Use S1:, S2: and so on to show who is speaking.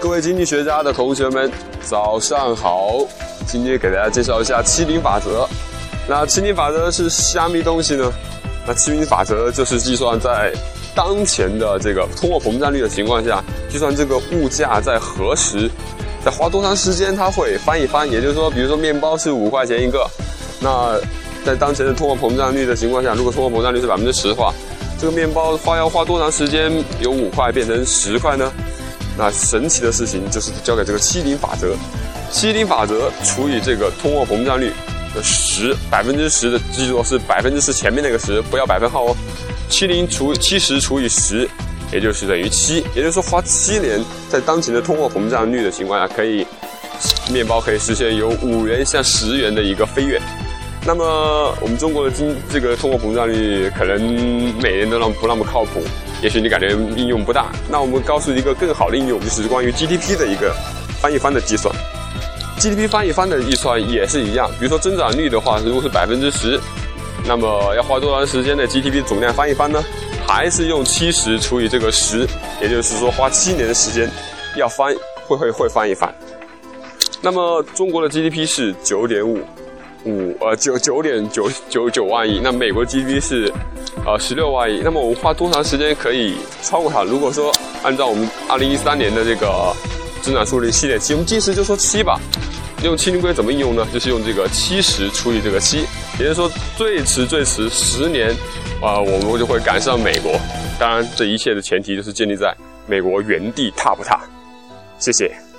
S1: 各位经济学家的同学们，早上好！今天给大家介绍一下七零法则。那七零法则是虾米东西呢？那七零法则就是计算在当前的这个通货膨胀率的情况下，计算这个物价在何时，在花多长时间它会翻一番。也就是说，比如说面包是五块钱一个，那在当前的通货膨胀率的情况下，如果通货膨胀率是百分之十的话，这个面包花要花多长时间由五块变成十块呢？那神奇的事情就是交给这个七零法则，七零法则除以这个通货膨胀率的十百分之十的，记住是百分之十前面那个十，不要百分号哦。七零除七十除以十，也就是等于七，也就是说花七年，在当前的通货膨胀率的情况下，可以面包可以实现由五元向十元的一个飞跃。那么我们中国的经这个通货膨胀率可能每年都让不那么靠谱。也许你感觉应用不大，那我们告诉一个更好的应用，就是关于 GDP 的一个翻一番的计算。GDP 翻一番的计算也是一样，比如说增长率的话，如果是百分之十，那么要花多长时间的 GDP 总量翻一番呢？还是用七十除以这个十，也就是说花七年的时间要翻会会会翻一番。那么中国的 GDP 是九点五。五呃九九点九九九万亿，那美国 GDP 是呃十六万亿，那么我们花多长时间可以超过它？如果说按照我们二零一三年的这个增长速率七点七，我们即时就说七吧。用七零规怎么应用呢？就是用这个七十除以这个七，也就是说最迟最迟十年啊，我们就会赶上美国。当然，这一切的前提就是建立在美国原地踏不踏。谢谢。